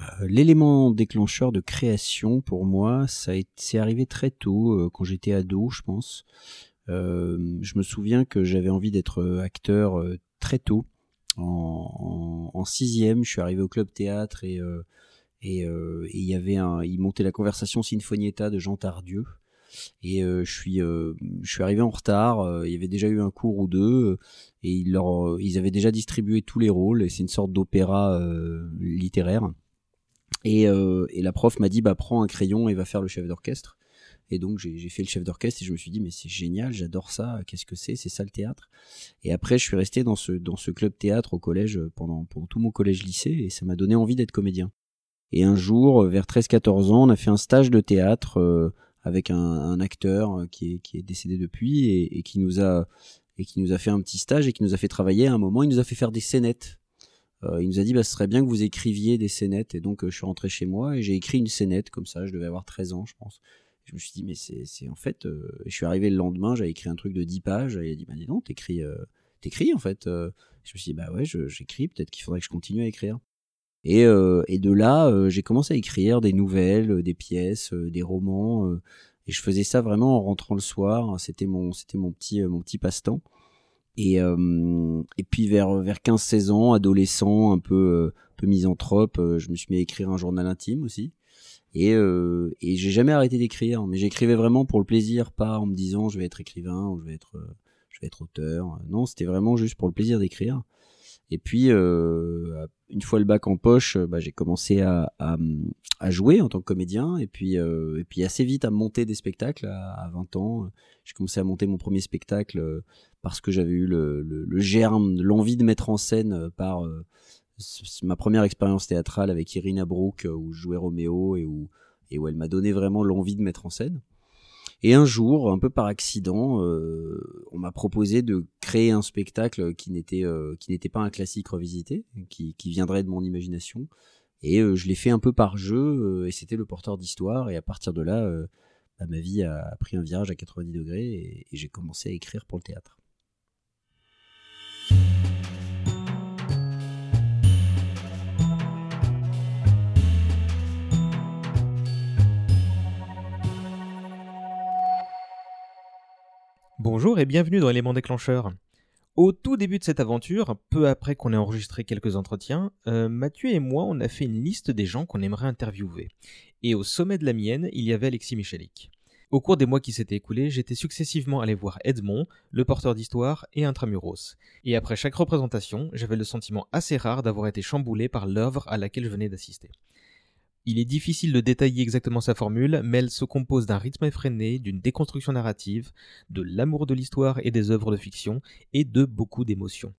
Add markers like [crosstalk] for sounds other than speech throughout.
Euh, l'élément déclencheur de création pour moi, ça c'est arrivé très tôt, euh, quand j'étais ado, je pense. Euh, je me souviens que j'avais envie d'être acteur très tôt. En, sixième, je suis arrivé au club théâtre et et il y avait un, il montait la conversation Sinfonietta de Jean Tardieu. Et je suis, je suis arrivé en retard. il y avait déjà eu un cours ou deux, et ils, leur, ils avaient déjà distribué tous les rôles. Et c'est une sorte d'opéra littéraire. Et, euh, et la prof m'a dit bah prends un crayon et va faire le chef d'orchestre. Et donc j'ai fait le chef d'orchestre et je me suis dit mais c'est génial, j'adore ça, qu'est-ce que c'est, c'est ça le théâtre. Et après je suis resté dans ce dans ce club théâtre au collège pendant pendant tout mon collège lycée et ça m'a donné envie d'être comédien. Et un jour vers 13-14 ans, on a fait un stage de théâtre euh, avec un, un, acteur qui est qui est décédé depuis et, et qui nous a et qui nous a fait un petit stage et qui nous a fait travailler à un moment, il nous a fait faire des scénettes euh, il nous a dit bah ce serait bien que vous écriviez des scénettes. Et donc euh, je suis rentré chez moi et j'ai écrit une scénette comme ça. Je devais avoir 13 ans je pense. Je me suis dit mais c'est en fait euh, je suis arrivé le lendemain j'avais écrit un truc de 10 pages et il a dit bah dis donc t'écris t'écris en fait je me suis dit bah ouais j'écris. Peut-être qu'il faudrait que je continue à écrire. Et, et de là j'ai commencé à écrire des nouvelles des pièces des romans et je faisais ça vraiment en rentrant le soir. C'était mon c'était mon petit mon petit passe-temps et, euh, et puis vers, vers 15-16 ans, adolescent, un peu, euh, peu misanthrope, euh, je me suis mis à écrire un journal intime aussi. Et, euh, et j'ai jamais arrêté d'écrire, mais j'écrivais vraiment pour le plaisir, pas en me disant je vais être écrivain ou je vais être, je vais être auteur. Non, c'était vraiment juste pour le plaisir d'écrire. Et puis, euh, une fois le bac en poche, bah, j'ai commencé à, jouer en tant que comédien. Et puis, euh, et puis assez vite à monter des spectacles à, 20 ans. J'ai commencé à monter mon premier spectacle parce que j'avais eu le, germe, l'envie de mettre en scène par euh, ma première expérience théâtrale avec Irina Brook où je jouais Roméo et où elle m'a donné vraiment l'envie de mettre en scène. Et un jour, un peu par accident, euh, on m'a proposé de créer un spectacle qui n'était euh, qui n'était pas un classique revisité, qui, qui viendrait de mon imagination. Et euh, je l'ai fait un peu par jeu, et c'était le porteur d'histoire. Et à partir de là, bah, ma vie a pris un virage à 90 degrés, et j'ai commencé à écrire pour le théâtre. Bonjour et bienvenue dans Éléments déclencheurs. Au tout début de cette aventure, peu après qu'on ait enregistré quelques entretiens, euh, Mathieu et moi on a fait une liste des gens qu'on aimerait interviewer. Et au sommet de la mienne, il y avait Alexis Michalik. Au cours des mois qui s'étaient écoulés, j'étais successivement allé voir Edmond, le porteur d'histoire et Intramuros. Et après chaque représentation, j'avais le sentiment assez rare d'avoir été chamboulé par l'œuvre à laquelle je venais d'assister. Il est difficile de détailler exactement sa formule, mais elle se compose d'un rythme effréné, d'une déconstruction narrative, de l'amour de l'histoire et des œuvres de fiction, et de beaucoup d'émotions.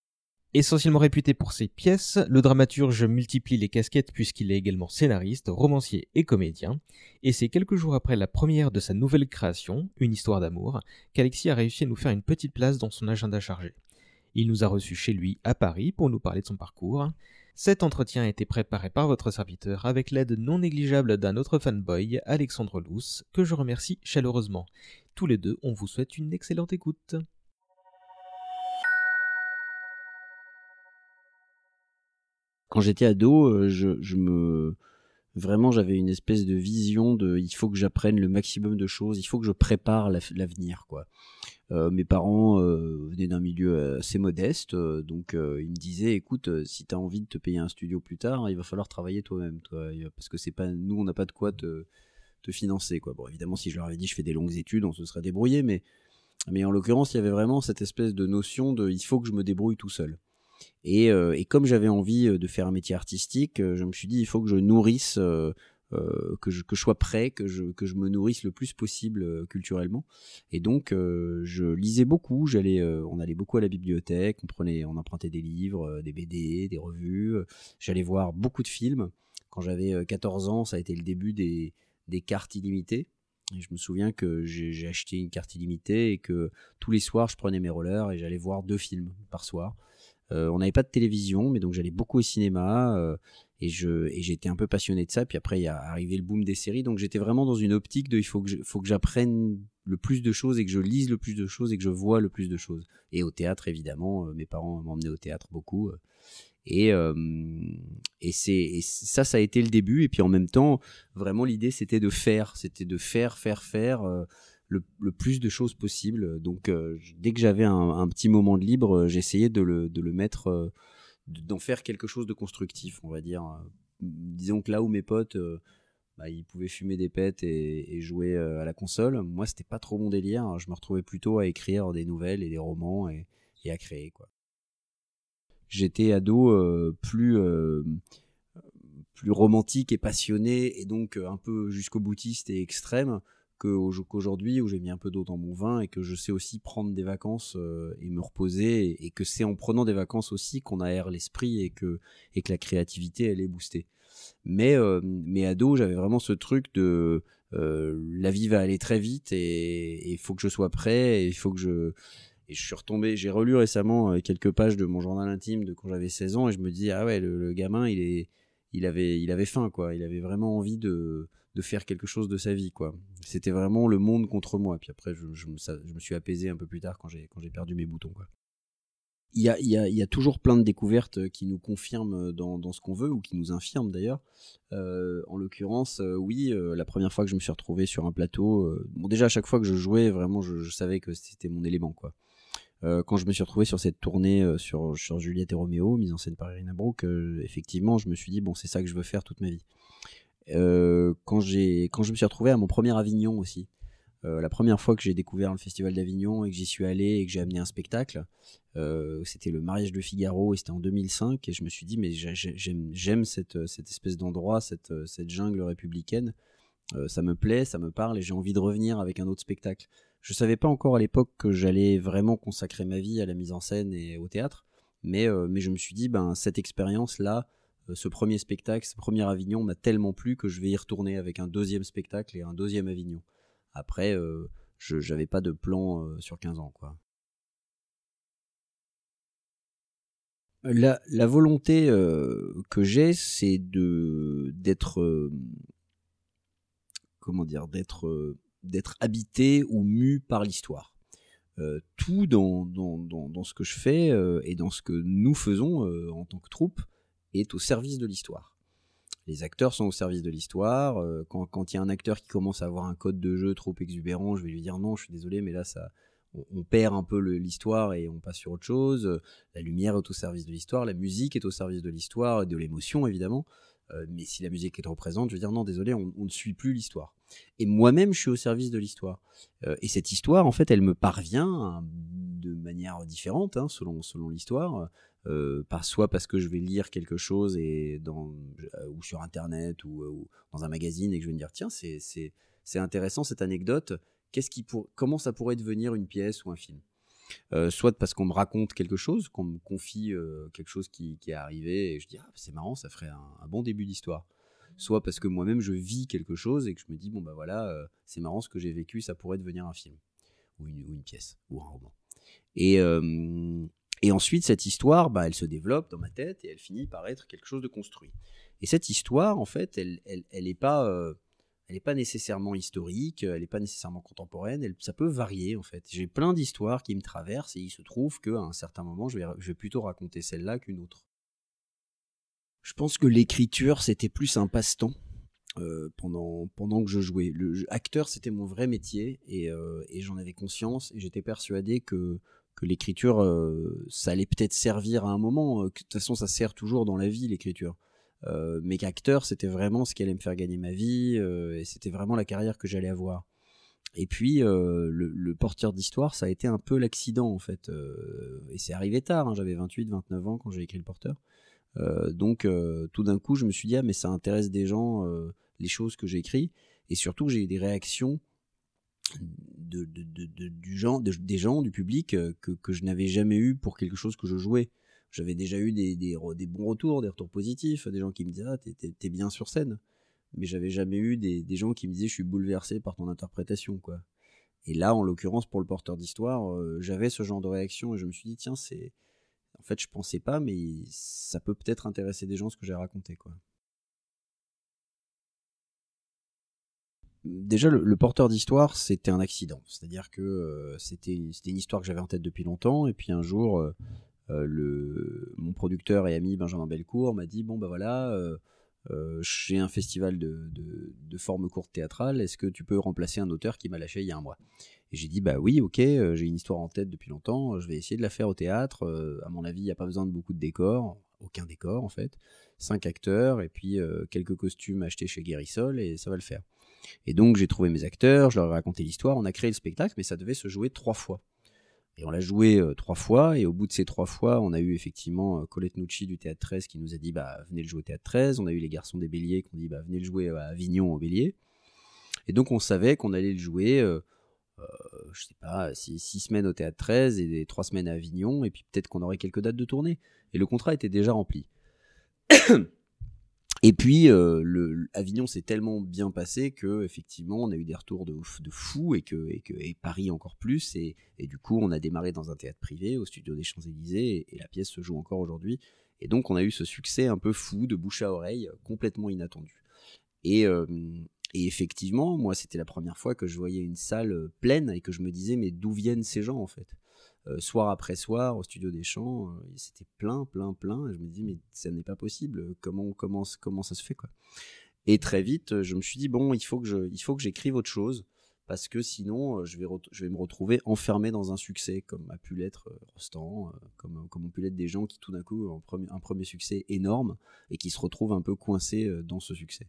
Essentiellement réputé pour ses pièces, le dramaturge multiplie les casquettes puisqu'il est également scénariste, romancier et comédien, et c'est quelques jours après la première de sa nouvelle création, Une histoire d'amour, qu'Alexis a réussi à nous faire une petite place dans son agenda chargé. Il nous a reçus chez lui à Paris pour nous parler de son parcours, cet entretien a été préparé par votre serviteur avec l'aide non négligeable d'un autre fanboy, Alexandre Luce, que je remercie chaleureusement. Tous les deux, on vous souhaite une excellente écoute. Quand j'étais ado, euh, je, me vraiment j'avais une espèce de vision de il faut que j'apprenne le maximum de choses, il faut que je prépare l'avenir quoi. Euh, mes parents euh, venaient d'un milieu assez modeste, euh, donc ils me disaient écoute, si tu as envie de te payer un studio plus tard, il va falloir travailler toi-même, toi, parce que c'est pas nous, on n'a pas de quoi te, te financer quoi. Bon, évidemment, si je leur avais dit je fais des longues études, on se serait débrouillé, mais mais en l'occurrence, il y avait vraiment cette espèce de notion de il faut que je me débrouille tout seul. Et, et comme j'avais envie de faire un métier artistique, je me suis dit il faut que je nourrisse euh, que, je, que je sois prêt, que je, que je me nourrisse le plus possible euh, culturellement. Et donc, euh, je lisais beaucoup. J'allais, on allait beaucoup à la bibliothèque. On prenait, on empruntait des livres, des BD, des revues. J'allais voir beaucoup de films. Quand j'avais 14 ans, ça a été le début des, des cartes illimitées. Et je me souviens que j'ai acheté une carte illimitée et que tous les soirs, je prenais mes rollers et j'allais voir deux films par soir. On n'avait pas de télévision, mais donc j'allais beaucoup au cinéma et je et j'étais un peu passionné de ça puis après il y a arrivé le boom des séries donc j'étais vraiment dans une optique de il faut que faut que j'apprenne le plus de choses et que je lise le plus de choses et que je vois le plus de choses et au théâtre évidemment euh, mes parents m'emmenaient au théâtre beaucoup euh, Et, et, c'est, ça, ça a été le début. Et puis en même temps, vraiment, l'idée, c'était de faire. C'était de faire, faire, faire le, plus de choses possible. Donc, dès que j'avais un, petit moment de libre, j'essayais de le, de le mettre, d'en faire quelque chose de constructif, on va dire. Disons que là où mes potes bah, ils pouvaient fumer des pets et, jouer euh, à la console. Moi, c'était pas trop mon délire. Je me retrouvais plutôt à écrire des nouvelles et des romans et, à créer. quoi. J'étais ado euh, plus, euh, plus romantique et passionné et donc un peu jusqu'au boutiste et extrême qu'aujourd'hui où j'ai mis un peu d'eau dans mon vin et que je sais aussi prendre des vacances et me reposer et, que c'est en prenant des vacances aussi qu'on aère l'esprit et que, et que la créativité elle est boostée. Mais, euh, mais ado, j'avais vraiment ce truc de euh, la vie va aller très vite et il faut que je sois prêt et il faut que je et je suis retombé j'ai relu récemment euh, quelques pages de mon journal intime de quand j'avais 16 ans et je me dis ah ouais le, gamin il est il avait il avait faim quoi il avait vraiment envie de de faire quelque chose de sa vie quoi c'était vraiment le monde contre moi puis après je, je, je me suis apaisé un peu plus tard quand j'ai quand j'ai perdu mes boutons quoi il y a, y a, toujours plein de découvertes qui nous confirment dans, dans ce qu'on veut ou qui nous infirment d'ailleurs. Euh, en l'occurrence, euh, oui, euh, la première fois que je me suis retrouvé sur un plateau, bon déjà à chaque fois que je jouais, vraiment, je, savais que c'était mon élément quoi. quand je me suis retrouvé sur cette tournée sur, sur Juliette et Roméo, mise en scène par Irina Brook, effectivement, je me suis dit bon, c'est ça que je veux faire toute ma vie. Quand j'ai quand je me suis retrouvé à mon premier Avignon aussi, euh, la première fois que j'ai découvert le Festival d'Avignon et que j'y suis allé et que j'ai amené un spectacle, euh, c'était le mariage de Figaro et c'était en 2005 et je me suis dit mais j'aime cette, espèce d'endroit, cette, jungle républicaine, euh, ça me plaît, ça me parle et j'ai envie de revenir avec un autre spectacle. Je savais pas encore à l'époque que j'allais vraiment consacrer ma vie à la mise en scène et au théâtre, mais, mais je me suis dit ben cette expérience là, ce premier spectacle, ce premier Avignon m'a tellement plu que je vais y retourner avec un deuxième spectacle et un deuxième Avignon. Après, euh, je n'avais pas de plan euh, sur 15 ans. Quoi. La, volonté euh, que j'ai, c'est de d'être comment dire, d'être d'être habité ou mu par l'histoire. tout dans, dans, dans, dans, ce que je fais et dans ce que nous faisons en tant que troupe est au service de l'histoire les acteurs sont au service de l'histoire. Euh, quand il y a un acteur qui commence à avoir un code de jeu trop exubérant, je vais lui dire non, je suis désolé, mais là, ça, on, perd un peu l'histoire et on passe sur autre chose. La lumière est au service de l'histoire, la musique est au service de l'histoire, de l'émotion évidemment. Euh, mais si la musique est trop présente, je vais dire non, désolé, on, ne suit plus l'histoire. Et moi-même, je suis au service de l'histoire. Euh, et cette histoire, en fait, elle me parvient hein, de manière différente, hein, selon l'histoire. Euh, soit parce que je vais lire quelque chose et dans, euh, ou sur internet ou, ou, dans un magazine et que je vais me dire tiens c'est, intéressant cette anecdote. Qu'est-ce qui pour, comment ça pourrait devenir une pièce ou un film? Euh, soit parce qu'on me raconte quelque chose qu'on me confie quelque chose qui, qui, est arrivé et je dis ah, c'est marrant ça ferait un, bon début d'histoire. Soit parce que moi-même je vis quelque chose et que je me dis bon bah voilà c'est marrant ce que j'ai vécu ça pourrait devenir un film ou une, ou une pièce ou un roman. Et et ensuite, cette histoire, bah, elle se développe dans ma tête et elle finit par être quelque chose de construit. Et cette histoire, en fait, elle n'est elle, pas, euh, elle pas nécessairement historique, elle n'est pas nécessairement contemporaine, elle, ça peut varier, en fait. J'ai plein d'histoires qui me traversent et il se trouve qu'à un certain moment, je vais, je vais plutôt raconter celle-là qu'une autre. Je pense que l'écriture, c'était plus un passe-temps. Euh, pendant, pendant que je jouais. Le acteur, c'était mon vrai métier et, euh, et j'en avais conscience et j'étais persuadé que que l'écriture, euh, ça allait peut-être servir à un moment. Euh, de toute façon, ça sert toujours dans la vie, l'écriture. Euh, mais qu'acteur, c'était vraiment ce qui allait me faire gagner ma vie, et c'était vraiment la carrière que j'allais avoir. Et puis, le, porteur d'histoire, ça a été un peu l'accident, en fait. et c'est arrivé tard, hein, j'avais 28, 29 ans quand j'ai écrit le porteur. donc, tout d'un coup, je me suis dit, ah, mais ça intéresse des gens, les choses que j'écris. Et surtout, j'ai eu des réactions de, du genre, des gens, du public euh, que, je n'avais jamais eu pour quelque chose que je jouais. J'avais déjà eu des, des, bons retours, des retours positifs, des gens qui me disaient ah, t'es, bien sur scène. Mais j'avais jamais eu des, gens qui me disaient je suis bouleversé par ton interprétation. quoi. Et là, en l'occurrence, pour le porteur d'histoire, euh, j'avais ce genre de réaction et je me suis dit tiens, c'est. En fait, je pensais pas, mais ça peut peut-être intéresser des gens ce que j'ai raconté. quoi. Déjà le, porteur d'histoire c'était un accident c'est à dire que euh, c'était une histoire que j'avais en tête depuis longtemps et puis un jour euh, le, mon producteur et ami Benjamin Belcourt m'a dit bon bah voilà, j'ai un festival de, de, forme courte théâtrale, est-ce que tu peux remplacer un auteur qui m'a lâché il y a un mois? Et j'ai dit bah oui, ok, j'ai une histoire en tête depuis longtemps, je vais essayer de la faire au théâtre. à mon avis, il n'y a pas besoin de beaucoup de décors, aucun décor en fait, cinq acteurs et puis quelques costumes achetés chez Guérissol et ça va le faire. Et donc j'ai trouvé mes acteurs, je leur ai raconté l'histoire, on a créé le spectacle, mais ça devait se jouer trois fois. Et on l'a joué euh, trois fois, et au bout de ces trois fois, on a eu effectivement euh, Colette Nucci du Théâtre 13 qui nous a dit bah, venez le jouer au Théâtre 13, on a eu les garçons des Béliers qui ont dit bah, venez le jouer à Avignon au Bélier. Et donc on savait qu'on allait le jouer, euh, je sais pas, six, six, semaines au Théâtre 13 et trois semaines à Avignon, et puis peut-être qu'on aurait quelques dates de tournée. Et le contrat était déjà rempli. Et puis, euh, Avignon s'est tellement bien passé que effectivement, on a eu des retours de, de fous et que, Paris encore plus. Et, du coup, on a démarré dans un théâtre privé au studio des Champs-Élysées et, la pièce se joue encore aujourd'hui. Et donc, on a eu ce succès un peu fou de bouche à oreille, complètement inattendu. Et, euh, et effectivement, moi, c'était la première fois que je voyais une salle pleine et que je me disais, mais d'où viennent ces gens en fait? Euh, soir après soir au studio des champs, euh, c'était plein, plein, plein. Et je me dis, mais ça n'est pas possible. Comment, comment, comment ça se fait quoi Et très vite, je me suis dit, bon, il faut que, je, il faut que j'écrive autre chose. Parce que sinon, euh, je vais, je vais me retrouver enfermé dans un succès, comme a pu l'être Rostand, comme, comme ont pu l'être des gens qui, tout d'un coup, ont un premier succès énorme et qui se retrouvent un peu coincés dans ce succès.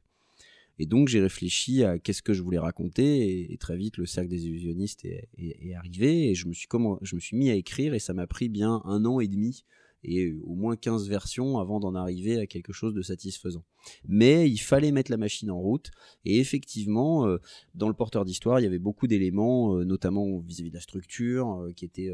Et donc j'ai réfléchi à qu'est-ce que je voulais raconter et, très vite le cercle des illusionnistes est, arrivé et je me suis comment je mis à écrire et ça m'a pris bien un an et demi et au moins 15 versions avant d'en arriver à quelque chose de satisfaisant. Mais il fallait mettre la machine en route et effectivement euh, dans le porteur d'histoire il y avait beaucoup d'éléments euh, notamment vis-à-vis de la structure euh, qui étaient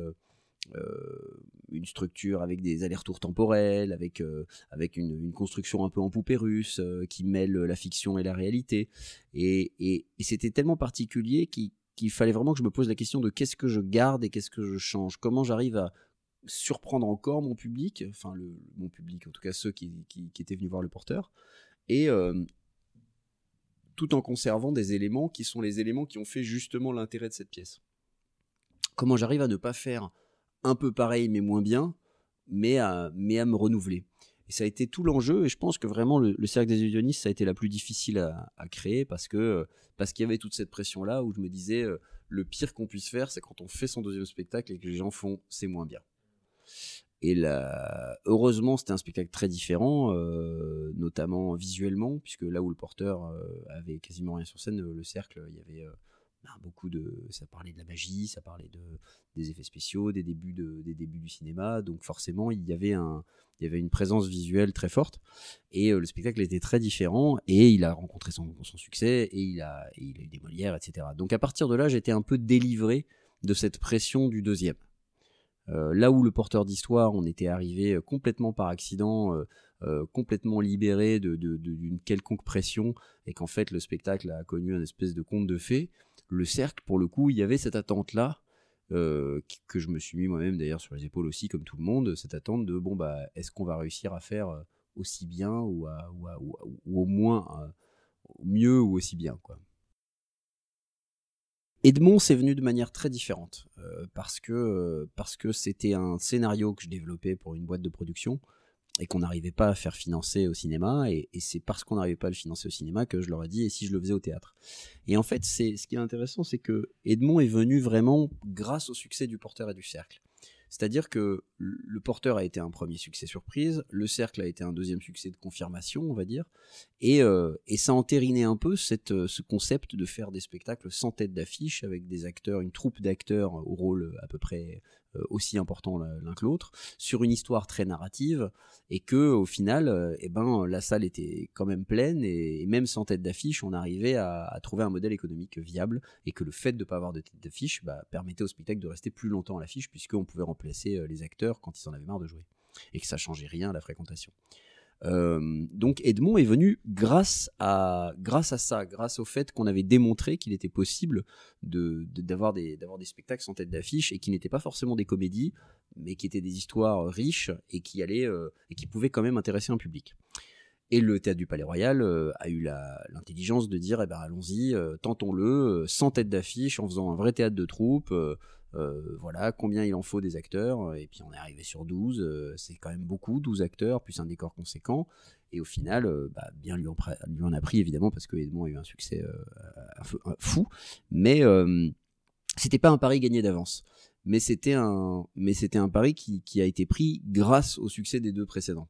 une structure avec des allers-retours temporels, avec, euh, avec une, construction un peu en poupée russe euh, qui mêle la fiction et la réalité. Et, c'était tellement particulier qu'il fallait vraiment que je me pose la question de qu'est-ce que je garde et qu'est-ce que je change? Comment j'arrive à surprendre encore mon public, enfin mon public, en tout cas ceux qui, étaient venus voir le porteur, et tout en conservant des éléments qui sont les éléments qui ont fait justement l'intérêt de cette pièce. Comment j'arrive à ne pas faire un peu pareil mais moins bien, mais à, mais à me renouveler. Et ça a été tout l'enjeu, et je pense que vraiment le, cercle des illusionnistes, ça a été la plus difficile à, créer parce que parce qu'il y avait toute cette pression-là où je me disais euh, le pire qu'on puisse faire, c'est quand on fait son deuxième spectacle et que les gens font c'est moins bien. Et là, heureusement, c'était un spectacle très différent, euh, notamment visuellement, puisque là où le porteur euh, avait quasiment rien sur scène, le cercle, il y avait ben, beaucoup de, ça parlait de la magie, ça parlait de, des effets spéciaux, des débuts, de, des débuts du cinéma. Donc forcément, il y avait, un, il y avait une présence visuelle très forte. Et euh, le spectacle était très différent. Et il a rencontré son, son succès. Et il, a, il a eu des Molières, etc. Donc à partir de là, j'étais un peu délivré de cette pression du deuxième. Euh, là où le porteur d'histoire, on était arrivé euh, complètement par accident, complètement libéré d'une de, quelconque pression, et qu'en fait le spectacle a connu un espèce de conte de fées le cercle, pour le coup, il y avait cette attente-là, euh, que je me suis mis moi-même d'ailleurs sur les épaules aussi, comme tout le monde, cette attente de bon, bah, est-ce qu'on va réussir à faire euh, aussi bien ou, au moins euh, mieux ou aussi bien, quoi. Edmond, c'est venu de manière très différente parce que parce que c'était un scénario que je développais pour une boîte de production et qu'on n'arrivait pas à faire financer au cinéma. Et, c'est parce qu'on n'arrivait pas à le financer au cinéma que je leur ai dit et si je le faisais au théâtre. Et en fait, c'est ce qui est intéressant, c'est que Edmond est venu vraiment grâce au succès du Porteur et du Cercle. C'est-à-dire que le porteur a été un premier succès surprise, le cercle a été un deuxième succès de confirmation, on va dire, et, euh, et ça entérinait un peu euh, ce concept de faire des spectacles sans tête d'affiche, avec des acteurs, une troupe d'acteurs au rôle à peu près aussi important l'un que l'autre, sur une histoire très narrative, et que au final, eh ben, la salle était quand même pleine, et, même sans tête d'affiche, on arrivait à, trouver un modèle économique viable, et que le fait de ne pas avoir de tête d'affiche bah, permettait au spectacle de rester plus longtemps à l'affiche, puisqu'on pouvait remplacer les acteurs quand ils en avaient marre de jouer, et que ça changeait rien à la fréquentation. Euh, donc Edmond est venu grâce à, grâce à ça, grâce au fait qu'on avait démontré qu'il était possible d'avoir de, des, des spectacles sans tête d'affiche et qui n'étaient pas forcément des comédies, mais qui étaient des histoires riches et qui, allaient, euh, et qui pouvaient quand même intéresser un public. Et le théâtre du Palais Royal euh, a eu l'intelligence de dire eh ben, allons-y, tentons-le, sans tête d'affiche, en faisant un vrai théâtre de troupe, voilà, combien il en faut des acteurs, et puis on est arrivé sur 12, c'est quand même beaucoup, 12 acteurs, plus un décor conséquent, et au final, bah, bien lui en, en, a pris évidemment, parce que Edmond a eu un succès fou, mais c'était pas un pari gagné d'avance mais c'était un, mais un pari qui, qui, a été pris grâce au succès des deux précédents.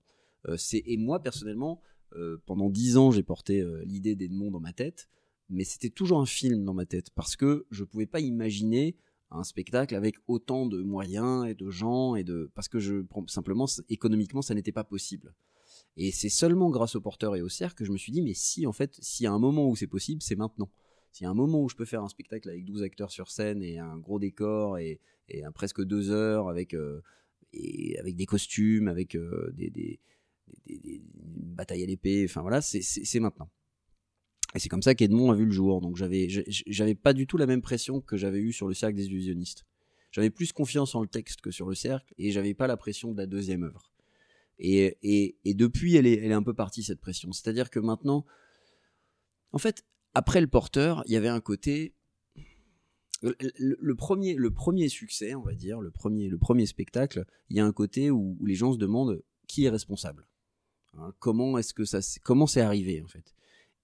Euh, et moi, personnellement, euh, pendant dix ans, j'ai porté euh, l'idée d'Edmond dans ma tête, mais c'était toujours un film dans ma tête, parce que je pouvais pas imaginer un spectacle avec autant de moyens et de gens, et de, parce que je, simplement, économiquement, ça n'était pas possible. Et c'est seulement grâce au porteur et au cercle que je me suis dit, mais si, en fait, s'il y a un moment où c'est possible, c'est maintenant. S'il y a un moment où je peux faire un spectacle avec 12 acteurs sur scène et un gros décor et, et un presque deux heures avec, euh, et avec des costumes, avec euh, des, des, des, batailles à l'épée, enfin voilà, c'est maintenant. Et c'est comme ça qu'Edmond a vu le jour. Donc j'avais, j'avais pas du tout la même pression que j'avais eu sur le cercle des illusionnistes. J'avais plus confiance en le texte que sur le cercle et j'avais pas la pression de la deuxième œuvre. Et, et, et depuis, elle est, elle est un peu partie cette pression. C'est-à-dire que maintenant, en fait, après le porteur, il y avait un côté. Le, premier, le premier succès, on va dire, le premier, le premier spectacle, il y a un côté où, les gens se demandent qui est responsable. Hein, comment est-ce que ça, comment c'est arrivé en fait?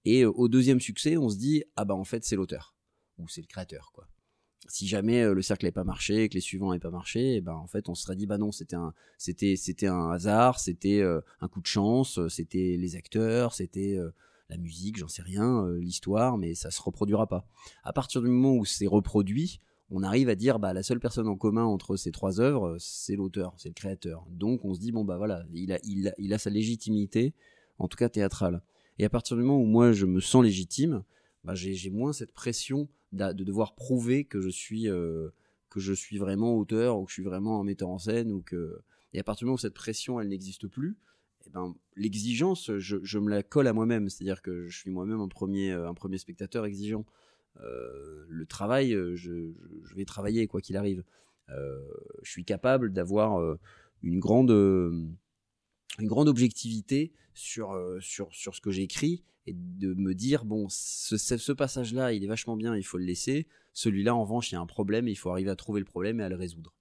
Et euh, au deuxième succès, on se dit ah bah en fait c'est l'auteur ou c'est le créateur quoi. Si jamais euh, le cercle n'avait pas marché, que les suivants n'avaient pas marché, eh ben en fait on se serait dit bah non c'était un c'était c'était un hasard, c'était euh, un coup de chance, c'était les acteurs, c'était la musique, j'en sais rien, l'histoire, mais ça se reproduira pas. À partir du moment où c'est reproduit, on arrive à dire bah la seule personne en commun entre ces trois œuvres, c'est l'auteur, c'est le créateur. Donc on se dit bon bah voilà, il a, il a, il a sa légitimité, en tout cas théâtrale. Et à partir du moment où moi je me sens légitime, bah, j'ai moins cette pression de devoir prouver que je suis euh, que je suis vraiment auteur ou que je suis vraiment un metteur en scène ou que et à partir du moment où cette pression elle n'existe plus, eh ben, l'exigence, je, me la colle à moi-même. C'est-à-dire que je suis moi-même un premier, euh, un premier spectateur exigeant. Euh, le travail, je, vais travailler quoi qu'il arrive. je suis capable d'avoir une grande, une grande objectivité sur, sur, sur ce que j'écris et de me dire bon, ce, passage-là, il est vachement bien, il faut le laisser. Celui-là, en revanche, il y a un problème, il faut arriver à trouver le problème et à le résoudre.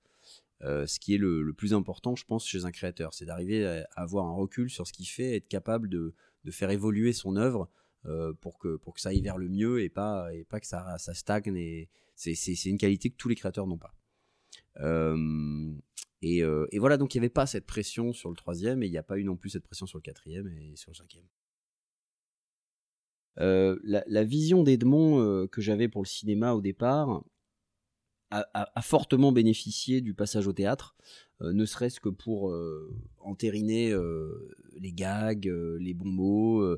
Euh, ce qui est le, plus important, je pense, chez un créateur. C'est d'arriver à, avoir un recul sur ce qu'il fait, être capable de, faire évoluer son œuvre euh, pour, que, pour que ça aille vers le mieux et pas, et pas que ça, ça stagne. Et c'est, une qualité que tous les créateurs n'ont pas. Et, voilà, donc il n'y avait pas cette pression sur le troisième et il n'y a pas eu non plus cette pression sur le quatrième et sur le cinquième. la, vision d'Edmond que j'avais pour le cinéma au départ, a, fortement bénéficié du passage au théâtre, ne serait-ce que pour entériner les gags, les bons mots.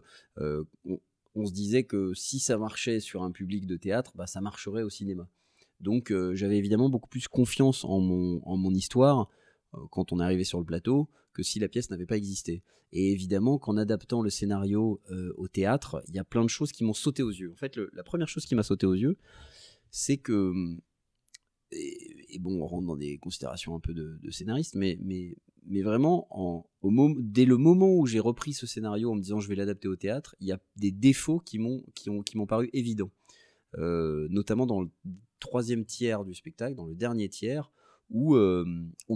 On, se disait que si ça marchait sur un public de théâtre, bah, ça marcherait au cinéma. Donc j'avais évidemment beaucoup plus confiance en mon, en mon histoire quand on arrivé sur le plateau que si la pièce n'avait pas existé. Et évidemment qu'en adaptant le scénario au théâtre, il y a plein de choses qui m'ont sauté aux yeux. En fait, la première chose qui m'a sauté aux yeux, c'est que hum, et, bon, on rentre dans des considérations un peu de, scénariste, mais, mais, mais vraiment, en, au dès le moment où j'ai repris ce scénario en me disant je vais l'adapter au théâtre, il y a des défauts qui m'ont qui ont, qui m'ont paru évidents, euh, notamment dans le troisième tiers du spectacle, dans le dernier tiers, où, euh,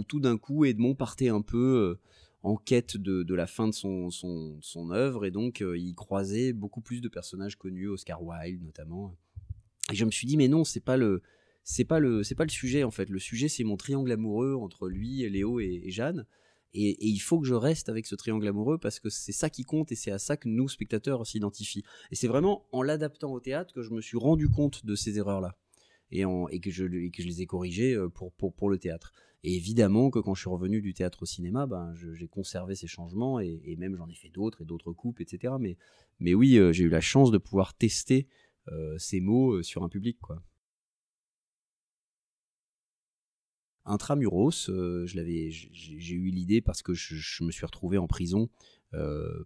tout d'un coup Edmond partait un peu euh, en quête de, la fin de son, œuvre, et donc il croisait beaucoup plus de personnages connus, Oscar Wilde notamment. Et je me suis dit, mais non, c'est pas le, c'est pas le c'est pas le sujet en fait. Le sujet c'est mon triangle amoureux entre lui, Léo et, Jeanne. Et, il faut que je reste avec ce triangle amoureux parce que c'est ça qui compte et c'est à ça que nous spectateurs s'identifient. Et c'est vraiment en l'adaptant au théâtre que je me suis rendu compte de ces erreurs là et, que je les ai corrigées euh, pour, le théâtre. Et évidemment que quand je suis revenu du théâtre au cinéma, ben, j'ai conservé ces changements et, même j'en ai fait d'autres et d'autres coupes, etc. Mais, oui, euh, j'ai eu la chance de pouvoir tester euh, ces mots sur un public. quoi. Intramuros, je l'avais, j'ai eu l'idée parce que je, me suis retrouvé en prison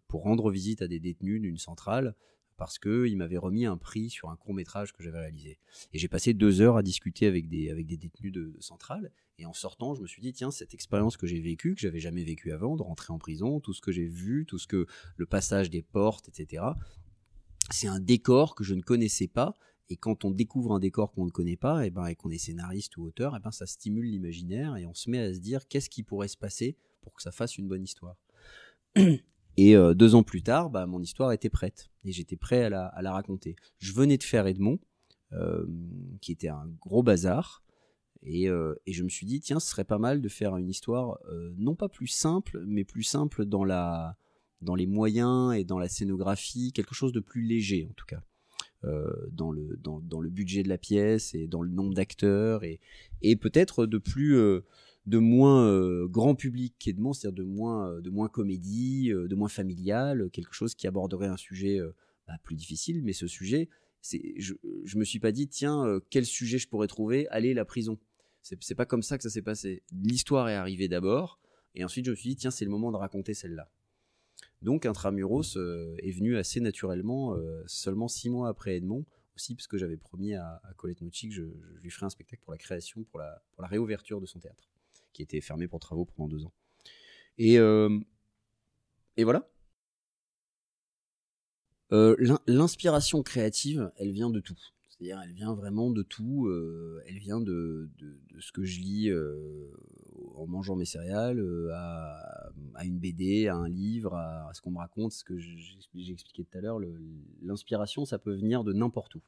pour rendre visite à des détenus d'une centrale parce qu'ils m'avaient remis un prix sur un court métrage que j'avais réalisé. Et j'ai passé deux heures à discuter avec des, avec des détenus de, centrale. Et en sortant, je me suis dit, tiens, cette expérience que j'ai vécue, que j'avais jamais vécue avant, de rentrer en prison, tout ce que j'ai vu, tout ce que le passage des portes, etc., c'est un décor que je ne connaissais pas Et quand on découvre un décor qu'on ne connaît pas, et, ben, et qu'on est scénariste ou auteur, et ben, ça stimule l'imaginaire et on se met à se dire qu'est-ce qui pourrait se passer pour que ça fasse une bonne histoire. [clears throat] Et euh, deux ans plus tard, bah, mon histoire était prête et j'étais prêt à la, raconter. Je venais de faire Edmond, euh, qui était un gros bazar, et, euh, et, je me suis dit tiens, ce serait pas mal de faire une histoire non pas plus simple, mais plus simple dans la dans les moyens et dans la scénographie, quelque chose de plus léger en tout cas. dans, le, dans, le budget de la pièce et dans le nombre d'acteurs et, et peut-être de plus de moins euh, grand public qu'Edmond, c'est-à-dire de moins, euh, de moins comédie, euh, de moins familial, quelque chose qui aborderait un sujet bah, plus difficile, mais ce sujet, je, je me suis pas dit, tiens, quel sujet je pourrais trouver Allez, la prison. C'est, pas comme ça que ça s'est passé. L'histoire est arrivée d'abord, et ensuite je me suis dit, tiens, c'est le moment de raconter celle-là. Donc Intramuros est venu assez naturellement, seulement six mois après Edmond, aussi parce que j'avais promis à, Colette Nucci que je, lui ferais un spectacle pour la création, pour la, pour la réouverture de son théâtre qui était fermé pour travaux pendant deux ans. Et, euh, et voilà. Euh, l'inspiration créative, elle vient de tout. C'est-à-dire, elle vient vraiment de tout. Euh, elle vient de, de, ce que je lis en mangeant mes céréales, à, à, une BD, à un livre, à, ce qu'on me raconte, ce que j'ai expliqué tout à l'heure. L'inspiration, ça peut venir de n'importe où.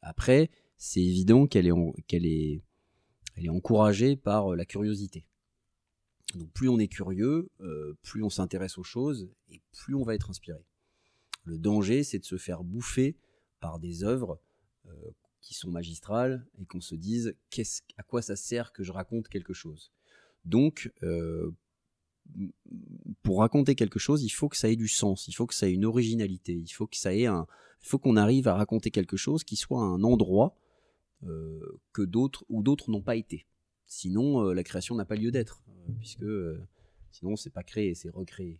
Après, c'est évident qu'elle est, qu'elle est, elle est encouragée par euh, la curiosité. Donc plus on est curieux, euh, plus on s'intéresse aux choses et plus on va être inspiré. Le danger, c'est de se faire bouffer par des œuvres euh, qui sont magistrales et qu'on se dise à quoi ça sert que je raconte quelque chose? Donc, pour raconter quelque chose, il faut que ça ait du sens, il faut que ça ait une originalité, il faut que ça faut qu'on arrive à raconter quelque chose qui soit un endroit que d'autres ou d'autres n'ont pas été. Sinon, euh, la création n'a pas lieu d'être, euh, puisque sinon c'est pas créé, c'est recréé.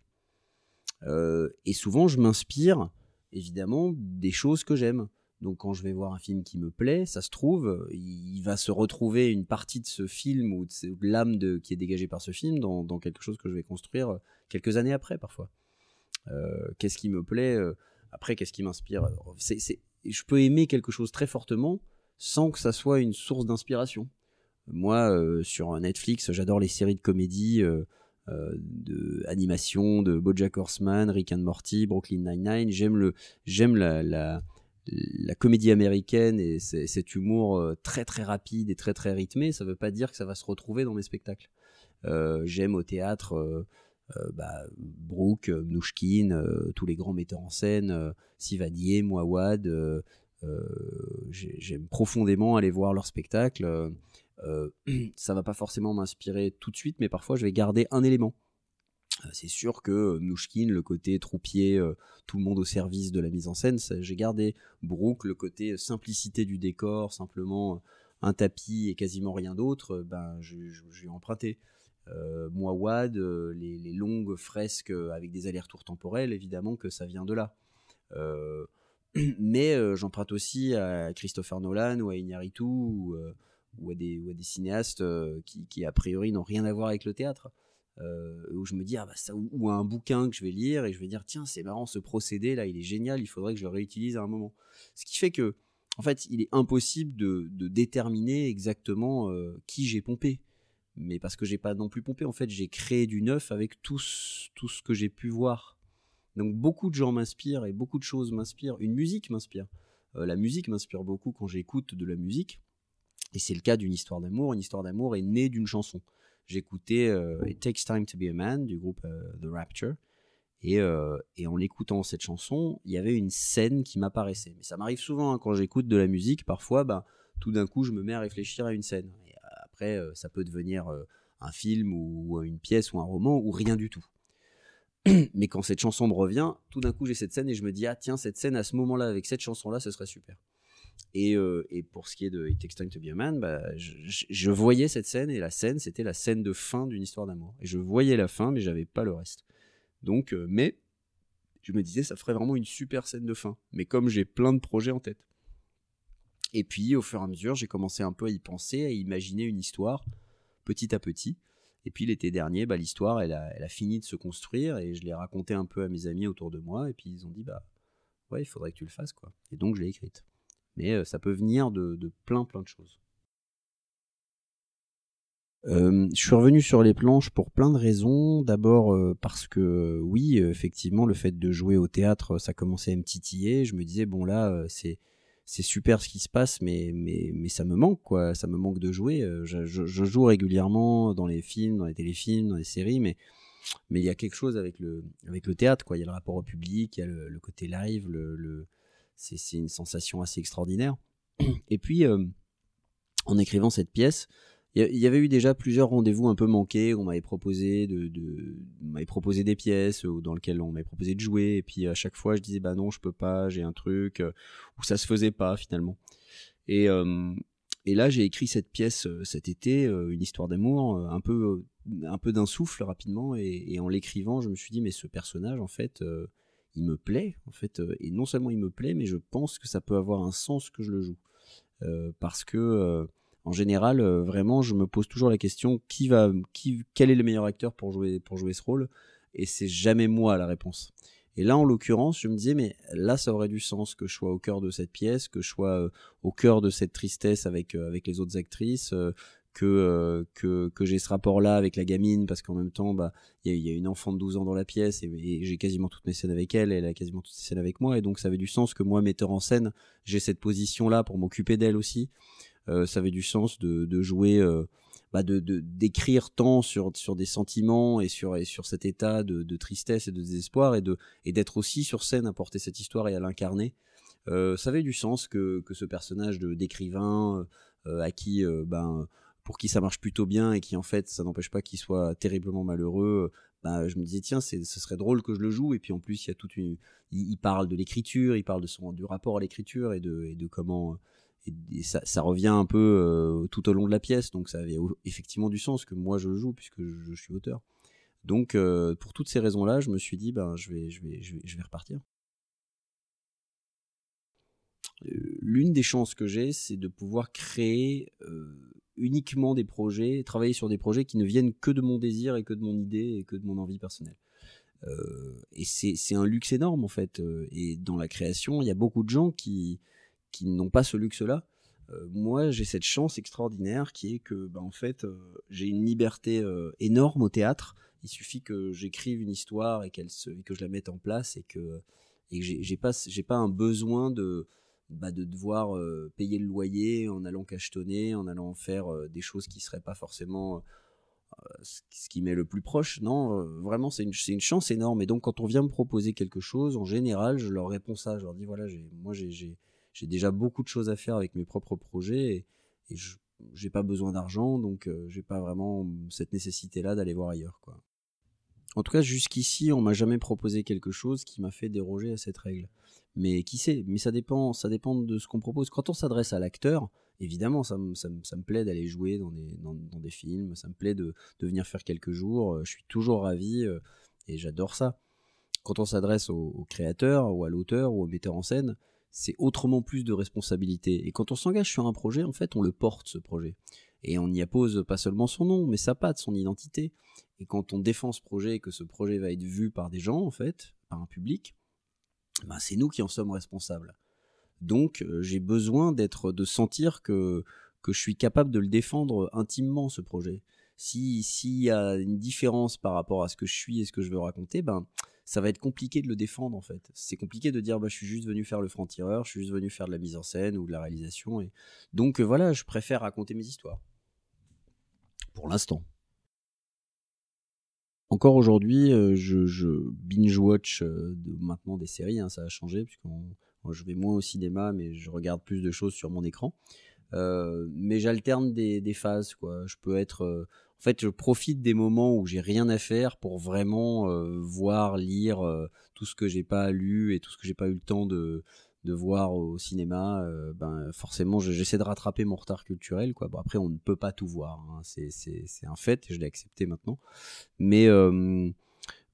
et souvent, je m'inspire évidemment des choses que j'aime. Donc quand je vais voir un film qui me plaît, ça se trouve, il va se retrouver une partie de ce film ou de l'âme qui est dégagée par ce film dans, quelque chose que je vais construire quelques années après parfois. qu'est-ce qui me plaît Après, qu'est-ce qui m'inspire? Je peux aimer quelque chose très fortement sans que ça soit une source d'inspiration. Moi, euh, sur Netflix, j'adore les séries de comédie, euh, euh, de animation, de BoJack Horseman, Rick and Morty, Brooklyn Nine-Nine. J'aime le, j'aime la, la, comédie américaine et cet humour très très rapide et très très rythmé. Ça ne veut pas dire que ça va se retrouver dans mes spectacles. j'aime au théâtre. bah, Brooke, Mnouchkine, tous les grands metteurs en scène, Sivadier, Mouawad, euh, j'aime profondément aller voir leur spectacle. Euh, euh, [clears throat] ça va pas forcément m'inspirer tout de suite, mais parfois je vais garder un élément. C'est sûr que Mnouchkine, le côté troupier, tout le monde au service de la mise en scène, j'ai gardé. Brooke, le côté simplicité du décor, simplement un tapis et quasiment rien d'autre, ben, j'ai emprunté. Euh, moi, Wad, les, les, longues fresques avec des allers-retours temporels, évidemment que ça vient de là. Mais euh, j'emprunte aussi à Christopher Nolan ou à Iñárritu ou, euh, ou, à, des, cinéastes euh, qui, a priori n'ont rien à voir avec le théâtre. où je me dis ah bah ça ou, un bouquin que je vais lire et je vais dire tiens c'est marrant ce procédé là il est génial il faudrait que je le réutilise à un moment. Ce qui fait que en fait il est impossible de, déterminer exactement qui j'ai pompé. Mais parce que j'ai pas non plus pompé en fait j'ai créé du neuf avec tout ce que j'ai pu voir donc beaucoup de gens m'inspirent et beaucoup de choses m'inspirent. Une musique m'inspire. Euh, la musique m'inspire beaucoup quand j'écoute de la musique. Et c'est le cas d'une histoire d'amour. Une histoire d'amour est née d'une chanson. J'écoutais euh, It Takes Time to Be a Man du groupe euh, The Rapture. Et, en écoutant cette chanson, il y avait une scène qui m'apparaissait. Mais ça m'arrive souvent hein, quand j'écoute de la musique. Parfois, ben, tout d'un coup, je me mets à réfléchir à une scène. Et après, ça peut devenir un film ou une pièce ou un roman ou rien du tout. [clears throat] mais quand cette chanson me revient, tout d'un coup j'ai cette scène et je me dis ah tiens cette scène à ce moment-là avec cette chanson-là ce serait super. Et, euh, et, pour ce qui est de It Takes Time to Be a Man, bah, je, voyais cette scène et la scène c'était la scène de fin d'une histoire d'amour. Et je voyais la fin mais j'avais pas le reste. Donc euh, mais je me disais ça ferait vraiment une super scène de fin. Mais comme j'ai plein de projets en tête. Et puis au fur et à mesure j'ai commencé un peu à y penser, à imaginer une histoire petit à petit. Et puis l'été dernier, bah, l'histoire, elle a, fini de se construire et je l'ai raconté un peu à mes amis autour de moi. Et puis ils ont dit, bah ouais, il faudrait que tu le fasses. quoi. Et donc je l'ai écrite. mais ça peut venir de, plein plein de choses. Euh, je suis revenu sur les planches pour plein de raisons. D'abord euh, parce que oui, effectivement, le fait de jouer au théâtre, ça commençait à me titiller. Je me disais bon là, euh, c'est c'est super ce qui se passe, mais mais mais ça me manque quoi. Ça me manque de jouer. Je, je, joue régulièrement dans les films, dans les téléfilms, dans les séries, mais mais il y a quelque chose avec le avec le théâtre quoi. Il y a le rapport au public, il y a le, côté live, le, le c'est c'est une sensation assez extraordinaire. Et puis en écrivant cette pièce il y avait eu déjà plusieurs rendez-vous un peu manqués. On m'avait proposé de, m'avait proposé des pièces ou dans lesquelles on m'avait proposé de jouer. Et puis à chaque fois, je disais bah non, je peux pas, j'ai un truc euh, où ça se faisait pas finalement. Et euh, et là, j'ai écrit cette pièce euh, cet été, une histoire d'amour, un peu un peu d'un souffle rapidement. Et, et en l'écrivant, je me suis dit mais ce personnage en fait, il me plaît en fait. et non seulement il me plaît, mais je pense que ça peut avoir un sens que je le joue parce que en général, euh, vraiment, je me pose toujours la question qui va, qui, quel est le meilleur acteur pour jouer, pour jouer ce rôle? Et c'est jamais moi la réponse. Et là, en l'occurrence, je me disais, mais là, ça aurait du sens que je sois au cœur de cette pièce, que je sois euh, au cœur de cette tristesse avec, euh, avec les autres actrices, que, que, que j'ai ce rapport-là avec la gamine, parce qu'en même temps, bah, il y, a une enfant de 12 ans dans la pièce, et, j'ai quasiment toutes mes scènes avec elle, elle a quasiment toutes ses scènes avec moi, et donc ça avait du sens que moi, metteur en scène, j'ai cette position-là pour m'occuper d'elle aussi. Euh, ça avait du sens de, jouer, euh, bah de d'écrire tant sur sur des sentiments et sur et sur cet état de, tristesse et de désespoir et de et d'être aussi sur scène à porter cette histoire et à l'incarner. Euh, ça avait du sens que que ce personnage de d'écrivain à qui ben pour qui ça marche plutôt bien et qui en fait ça n'empêche pas qu'il soit terriblement malheureux bah, je me disais tiens ce serait drôle que je le joue et puis en plus il y a toute une il, parle de l'écriture il parle de son du rapport à l'écriture et de et de comment et, ça, revient un peu euh, tout au long de la pièce, donc ça avait effectivement du sens que moi je joue puisque je, suis auteur. Donc euh, pour toutes ces raisons-là, je me suis dit ben je vais je vais je vais, je vais repartir. Euh, l'une des chances que j'ai, c'est de pouvoir créer uniquement des projets, travailler sur des projets qui ne viennent que de mon désir et que de mon idée et que de mon envie personnelle. et c'est un luxe énorme en fait. Et dans la création, il y a beaucoup de gens qui, qui n'ont pas ce luxe-là. Euh, moi, j'ai cette chance extraordinaire qui est que, bah, en fait, euh, j'ai une liberté euh, énorme au théâtre. Il suffit que j'écrive une histoire et, qu'elle se, que je la mette en place et que, et que j'ai pas, pas un besoin de, bah, de devoir payer le loyer en allant cachetonner, en allant faire des choses qui seraient pas forcément ce qui m'est le plus proche. Non, vraiment, c'est une, une, chance énorme. Et donc, quand on vient me proposer quelque chose, en général, je leur réponds ça. Je leur dis voilà, moi, j'ai déjà beaucoup de choses à faire avec mes propres projets et, je j'ai pas besoin d'argent, donc euh, j'ai pas vraiment cette nécessité-là d'aller voir ailleurs, quoi. En tout cas, jusqu'ici, on m'a jamais proposé quelque chose qui m'a fait déroger à cette règle. Mais qui sait Mais ça dépend, ça dépend de ce qu'on propose. Quand on s'adresse à l'acteur, évidemment, ça, ça, ça me plaît d'aller jouer dans des, dans, des films, ça me plaît de, de, venir faire quelques jours. Euh, je suis toujours ravi euh, et j'adore ça. Quand on s'adresse au, créateur ou à l'auteur ou au metteur en scène, c'est autrement plus de responsabilité. Et quand on s'engage sur un projet, en fait, on le porte, ce projet. Et on y appose pas seulement son nom, mais sa patte, son identité. Et quand on défend ce projet et que ce projet va être vu par des gens, en fait, par un public, ben c'est nous qui en sommes responsables. Donc, euh, j'ai besoin d'être, de sentir que, que je suis capable de le défendre intimement, ce projet. Si, s'il y a une différence par rapport à ce que je suis et ce que je veux raconter, ben, ça va être compliqué de le défendre en fait. C'est compliqué de dire bah je suis juste venu faire le franc-tireur, je suis juste venu faire de la mise en scène ou de la réalisation et donc euh, voilà, je préfère raconter mes histoires. Pour l'instant. Encore aujourd'hui, euh, je, binge-watch euh, maintenant des séries, hein, ça a changé, puisque je vais moins au cinéma, mais je regarde plus de choses sur mon écran. mais j'alterne des, des, phases, quoi. Je peux être en fait, je profite des moments où j'ai rien à faire pour vraiment euh, voir, lire euh, tout ce que j'ai pas lu et tout ce que j'ai pas eu le temps de, de voir au cinéma. Euh, ben forcément, j'essaie de rattraper mon retard culturel. Quoi. Bon, après, on ne peut pas tout voir. Hein. C'est un fait et je l'ai accepté maintenant. Mais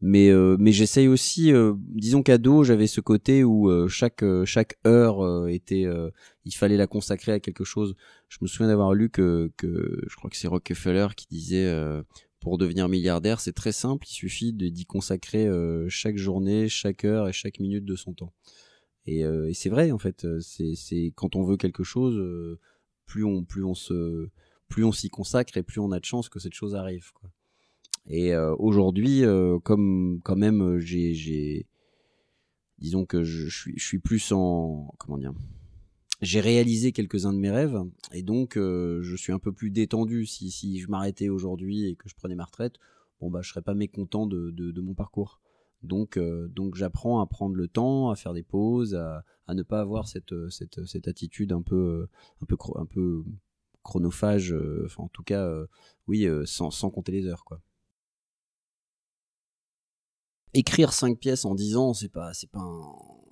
mais euh, mais j'essaye aussi euh, disons qu'ado j'avais ce côté où euh, chaque chaque heure était il fallait la consacrer à quelque chose je me souviens d'avoir lu que que je crois que c'est Rockefeller qui disait pour devenir milliardaire c'est très simple il suffit d'y consacrer chaque journée chaque heure et chaque minute de son temps Et, et c'est vrai en fait. C'est quand on veut quelque chose, plus on plus on se plus on s'y consacre et plus on a de chances que cette chose arrive. Quoi. Et aujourd'hui, comme quand même, j'ai disons que je, suis, plus en comment dire j'ai réalisé quelques-uns de mes rêves. Et donc euh, je suis un peu plus détendu si, je m'arrêtais aujourd'hui et que je prenais ma retraite. Bon bah je serais pas mécontent de, mon parcours. Donc euh, donc j'apprends à prendre le temps à faire des pauses à, ne pas avoir cette, cette, attitude un peu un peu chronophage euh, en tout cas oui sans, sans compter les heures quoi écrire cinq pièces en 10 ans, c'est pas, c'est pas un,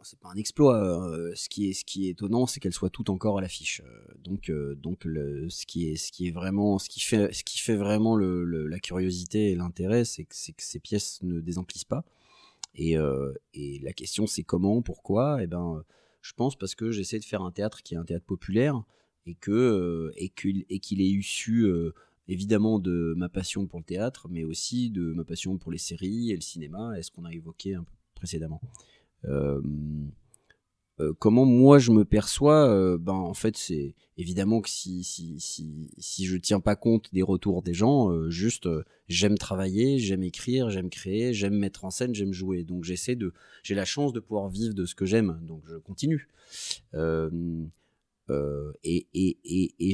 c'est pas un exploit. Euh, ce qui est, ce qui est étonnant, c'est qu'elles soient toutes encore à l'affiche. Euh, donc, euh, donc ce qui est, ce qui est vraiment, ce qui fait, ce qui fait vraiment la curiosité et l'intérêt, c'est que, ces pièces ne désemplissent pas. Et, et la question, c'est comment, pourquoi? Eh ben, je pense parce que j'essaie de faire un théâtre qui est un théâtre populaire et que, et qu'il, et qu'il ait eu su évidemment de ma passion pour le théâtre, mais aussi de ma passion pour les séries et le cinéma, et ce qu'on a évoqué un peu précédemment. Euh, euh, comment moi je me perçois euh, Ben en fait c'est évidemment que si si si si je tiens pas compte des retours des gens, juste j'aime travailler, j'aime écrire, j'aime créer, j'aime mettre en scène, j'aime jouer. Donc j'essaie de j'ai la chance de pouvoir vivre de ce que j'aime, donc je continue. Euh, et,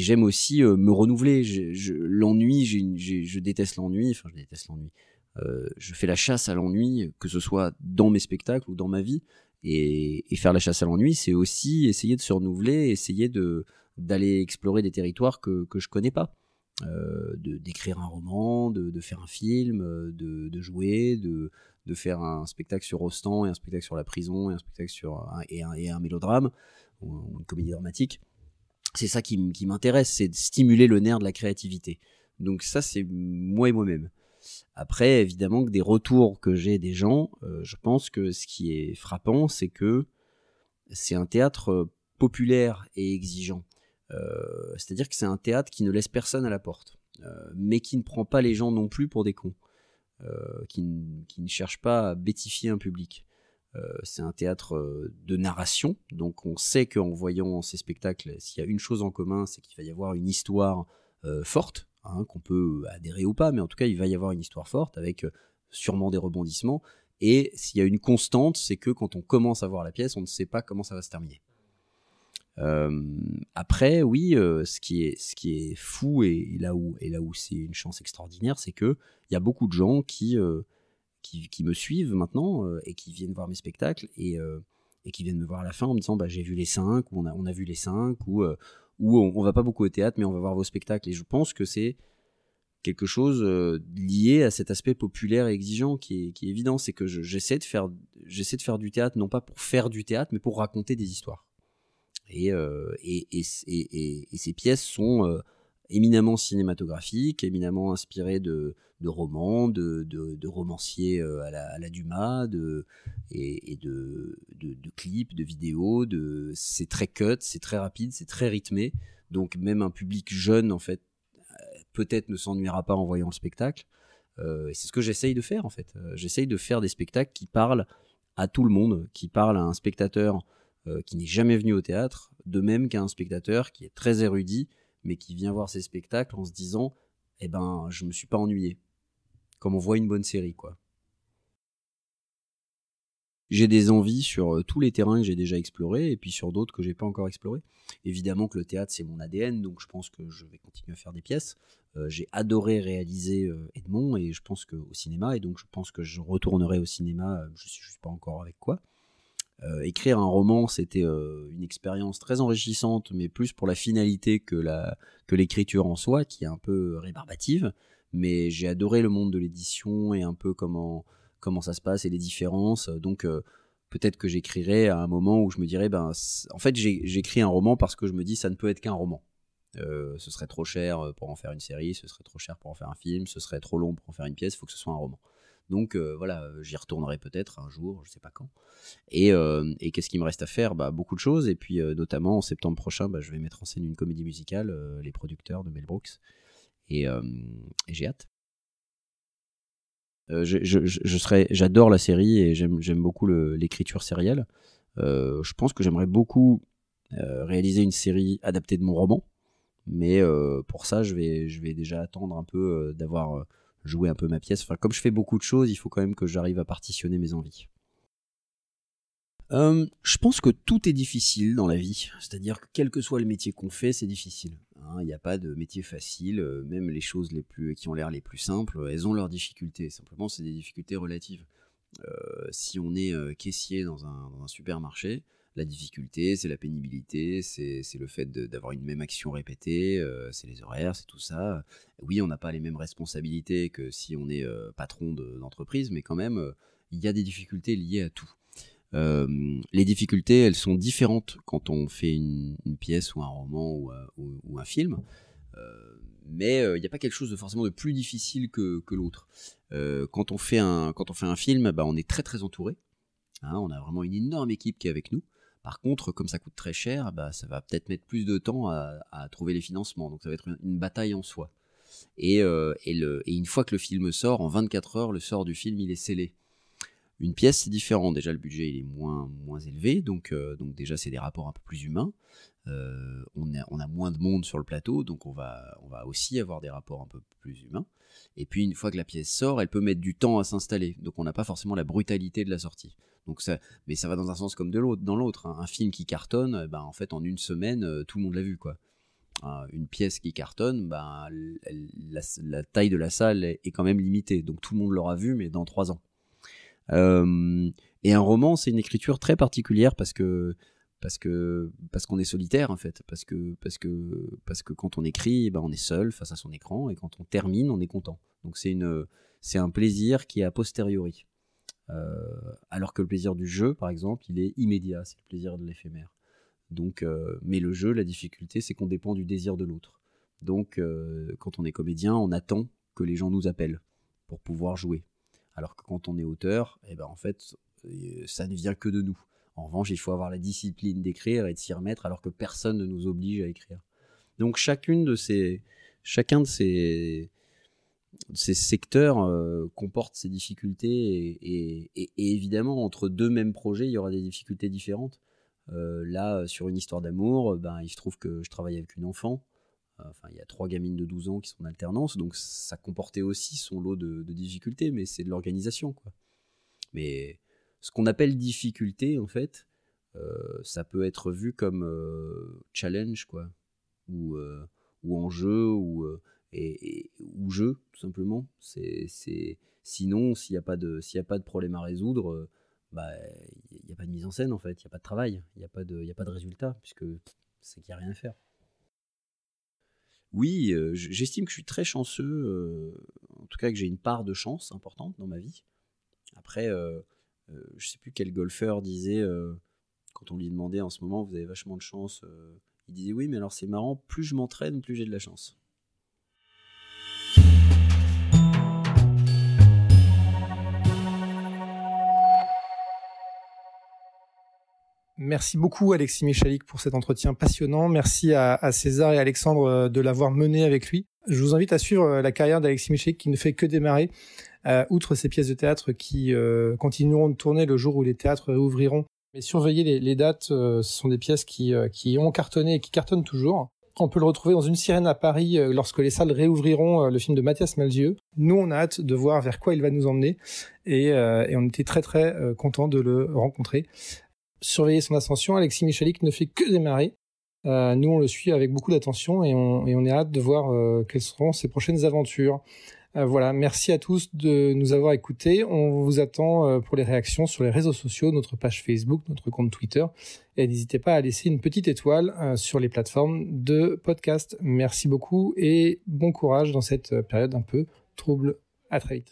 j'aime aussi euh, me renouveler. L'ennui, je déteste l'ennui. Enfin, je déteste l'ennui. Euh, je fais la chasse à l'ennui, que ce soit dans mes spectacles ou dans ma vie. Et, faire la chasse à l'ennui, c'est aussi essayer de se renouveler, essayer de d'aller explorer des territoires que que je connais pas. D'écrire un roman, de, faire un film, de, jouer, de, faire un spectacle sur Rostand et un spectacle sur la prison un spectacle sur et, un, et un mélodrame ou une comédie dramatique. C'est ça qui, m'intéresse, c'est de stimuler le nerf de la créativité. Donc ça, c'est moi et moi-même. Après, évidemment que des retours que j'ai des gens, euh, je pense que ce qui est frappant, c'est que c'est un théâtre euh, populaire et exigeant. Euh, c'est-à-dire que c'est un théâtre qui ne laisse personne à la porte, mais qui ne prend pas les gens non plus pour des cons, qui, qui, ne cherche pas à bêtifier un public. Euh, c'est un théâtre euh, de narration, donc on sait qu'en voyant ces spectacles, s'il y a une chose en commun, c'est qu'il va y avoir une histoire euh, forte, hein, qu'on peut adhérer ou pas, mais en tout cas il va y avoir une histoire forte avec sûrement des rebondissements. Et s'il y a une constante, c'est que quand on commence à voir la pièce, on ne sait pas comment ça va se terminer. après, oui, ce qui est fou et, là où et là où c'est une chance extraordinaire, c'est que il y a beaucoup de gens qui qui, me suivent maintenant euh, et qui viennent voir mes spectacles et, euh, et qui viennent me voir à la fin en me disant bah, j'ai vu les cinq ou on a, on vu les cinq ou, euh, ou on, va pas beaucoup au théâtre mais on va voir vos spectacles. Et je pense que c'est quelque chose lié à cet aspect populaire et exigeant qui est, évident. C'est que j'essaie de faire j'essaie de faire du théâtre non pas pour faire du théâtre mais pour raconter des histoires. Et, et, et, ces pièces sont éminemment cinématographiques éminemment inspirées de, romans, de, romanciers euh, à la, Dumas, de, et, de, de, clips, de vidéos. De, c'est très cut, c'est très rapide, c'est très rythmé. Donc même un public jeune, en fait, euh, peut-être ne s'ennuiera pas en voyant le spectacle. Euh, et c'est ce que j'essaye de faire, en fait. J'essaye de faire des spectacles qui parlent à tout le monde, qui parlent à un spectateur qui n'est jamais venu au théâtre, de même qu'à un spectateur qui est très érudit, mais qui vient voir ces spectacles en se disant eh ben, je me suis pas ennuyé comme on voit une bonne série, quoi. J'ai des envies sur euh, tous les terrains que j'ai déjà explorés et puis sur d'autres que j'ai pas encore explorés. Évidemment que le théâtre c'est mon ADN, donc je pense que je vais continuer à faire des pièces. Euh, j'ai adoré réaliser euh, Edmond et je pense que au cinéma et donc je pense que je retournerai au cinéma. je suis juste pas encore avec quoi. Écrire un roman, c'était une expérience très enrichissante, mais plus pour la finalité que l'écriture en soi, qui est un peu rébarbative mais j'ai adoré le monde de l'édition et un peu comment ça se passe et les différences. Donc euh, peut-être que j'écrirai à un moment où je me dirais ben en fait j'écris un roman parce que je me dis ça ne peut être qu'un roman. Euh, ce serait trop cher euh, pour en faire une série, ce serait trop cher pour en faire un film, ce serait trop long pour en faire une pièce, il faut que ce soit un roman. Donc voilà, j'y retournerai peut-être un jour, je sais pas quand. Et, et qu'est-ce qu'il me reste à faire? Bah, Beaucoup de choses, et puis notamment en septembre prochain, bah, je vais mettre en scène une comédie musicale, Les producteurs de Mel Brooks, et, j'ai hâte. je, je, je j'adore la série et j'aime, j'aime beaucoup l'écriture sérielle. je pense que j'aimerais beaucoup réaliser une série adaptée de mon roman. Mais pour ça, je vais, je vais déjà attendre un peu d'avoir joué un peu ma pièce. Enfin, comme je fais beaucoup de choses, il faut quand même que j'arrive à partitionner mes envies. Euh, je pense que tout est difficile dans la vie, c'est-à-dire que quel que soit le métier qu'on fait, c'est difficile. Hein. Il n'y a pas de métier facile, euh, même les choses les plus, qui ont l'air les plus simples, elles ont leurs difficultés. Simplement, c'est des difficultés relatives. Euh, si on est caissier dans un, supermarché, la difficulté, c'est la pénibilité, c'est le fait d'avoir une même action répétée, c'est les horaires, c'est tout ça. Oui, on n'a pas les mêmes responsabilités que si on est patron d'entreprise, mais quand même, il y a des difficultés liées à tout. Euh, les difficultés, elles sont différentes quand on fait une, pièce ou un roman ou, euh, un film. Euh, mais il n'y a pas quelque chose de forcément de plus difficile que, l'autre. quand, on fait un, quand on fait un film, bah, on est très très entouré. Hein, on a vraiment une énorme équipe qui est avec nous. Par contre, comme ça coûte très cher, bah, ça va peut-être mettre plus de temps à, trouver les financements. Donc ça va être une, bataille en soi. Et, et, une fois que le film sort, en 24 heures, le sort du film, il est scellé. Une pièce, c'est différent. Déjà, le budget est moins, élevé, donc, euh, donc déjà, c'est des rapports un peu plus humains. Euh, on, a, moins de monde sur le plateau, donc on va aussi avoir des rapports un peu plus humains. Et puis, une fois que la pièce sort, elle peut mettre du temps à s'installer, donc on n'a pas forcément la brutalité de la sortie. Donc ça, mais ça va dans un sens comme de l'autre, dans l'autre. Hein. Un film qui cartonne, ben, en fait, en une semaine, euh, tout le monde l'a vu, quoi. Une pièce qui cartonne, ben, la, taille de la salle est quand même limitée, donc tout le monde l'aura vu, mais dans trois ans. Euh, et un roman, c'est une écriture très particulière parce que parce que parce qu'on est solitaire en fait, parce que parce que parce que quand on écrit, ben on est seul face à son écran et quand on termine, on est content. Donc c'est une c'est un plaisir qui est a posteriori. Euh, alors que le plaisir du jeu, par exemple, il est immédiat, c'est le plaisir de l'éphémère. Donc, euh, mais le jeu, la difficulté, c'est qu'on dépend du désir de l'autre. Donc, quand on est comédien, on attend que les gens nous appellent pour pouvoir jouer. Alors que quand on est auteur, eh ben en fait, euh, ça ne vient que de nous. En revanche, il faut avoir la discipline d'écrire et de s'y remettre alors que personne ne nous oblige à écrire. Donc chacune de ces, chacun de ces, ces secteurs euh, comporte ses difficultés et, évidemment entre deux mêmes projets, il y aura des difficultés différentes. Euh, là, sur une histoire d'amour, ben, il se trouve que je travaille avec une enfant. Enfin, il y a trois gamines de 12 ans qui sont en alternance, donc ça comportait aussi son lot de, difficultés, mais c'est de l'organisation, quoi. Mais ce qu'on appelle difficulté, en fait, euh, ça peut être vu comme euh, challenge, quoi, ou, euh, ou enjeu, ou, et, ou jeu, tout simplement. Sinon, s'il n'y a, pas de, problème à résoudre, bah, il n'y a pas de mise en scène, en fait, il n'y a pas de travail, il n'y a, pas de, résultat, puisque c'est qu'il n'y a rien à faire oui, euh, j'estime que je suis très chanceux, euh, en tout cas que j'ai une part de chance importante dans ma vie. Après, euh, je sais plus quel golfeur disait, quand on lui demandait en ce moment, vous avez vachement de chance, il disait oui, mais alors c'est marrant, plus je m'entraîne, plus j'ai de la chance. Merci beaucoup Alexis Michalik pour cet entretien passionnant. Merci à, César et Alexandre euh, de l'avoir mené avec lui. Je vous invite à suivre euh, la carrière d'Alexis Michalik qui ne fait que démarrer. Euh, outre ces pièces de théâtre qui continueront de tourner le jour où les théâtres réouvriront. Mais surveillez les, dates, ce sont des pièces qui, ont cartonné et qui cartonnent toujours. On peut le retrouver dans une sirène à Paris lorsque les salles réouvriront le film de Mathias Malzieu. Nous, on a hâte de voir vers quoi il va nous emmener et, et on était très très content de le rencontrer surveiller son ascension. Alexis Michalik ne fait que démarrer. Euh, nous, on le suit avec beaucoup d'attention et on, est hâte de voir euh, quelles seront ses prochaines aventures. Euh, voilà, merci à tous de nous avoir écoutés. On vous attend pour les réactions sur les réseaux sociaux, notre page Facebook, notre compte Twitter. Et n'hésitez pas à laisser une petite étoile sur les plateformes de podcast. Merci beaucoup et bon courage dans cette période un peu trouble. À très.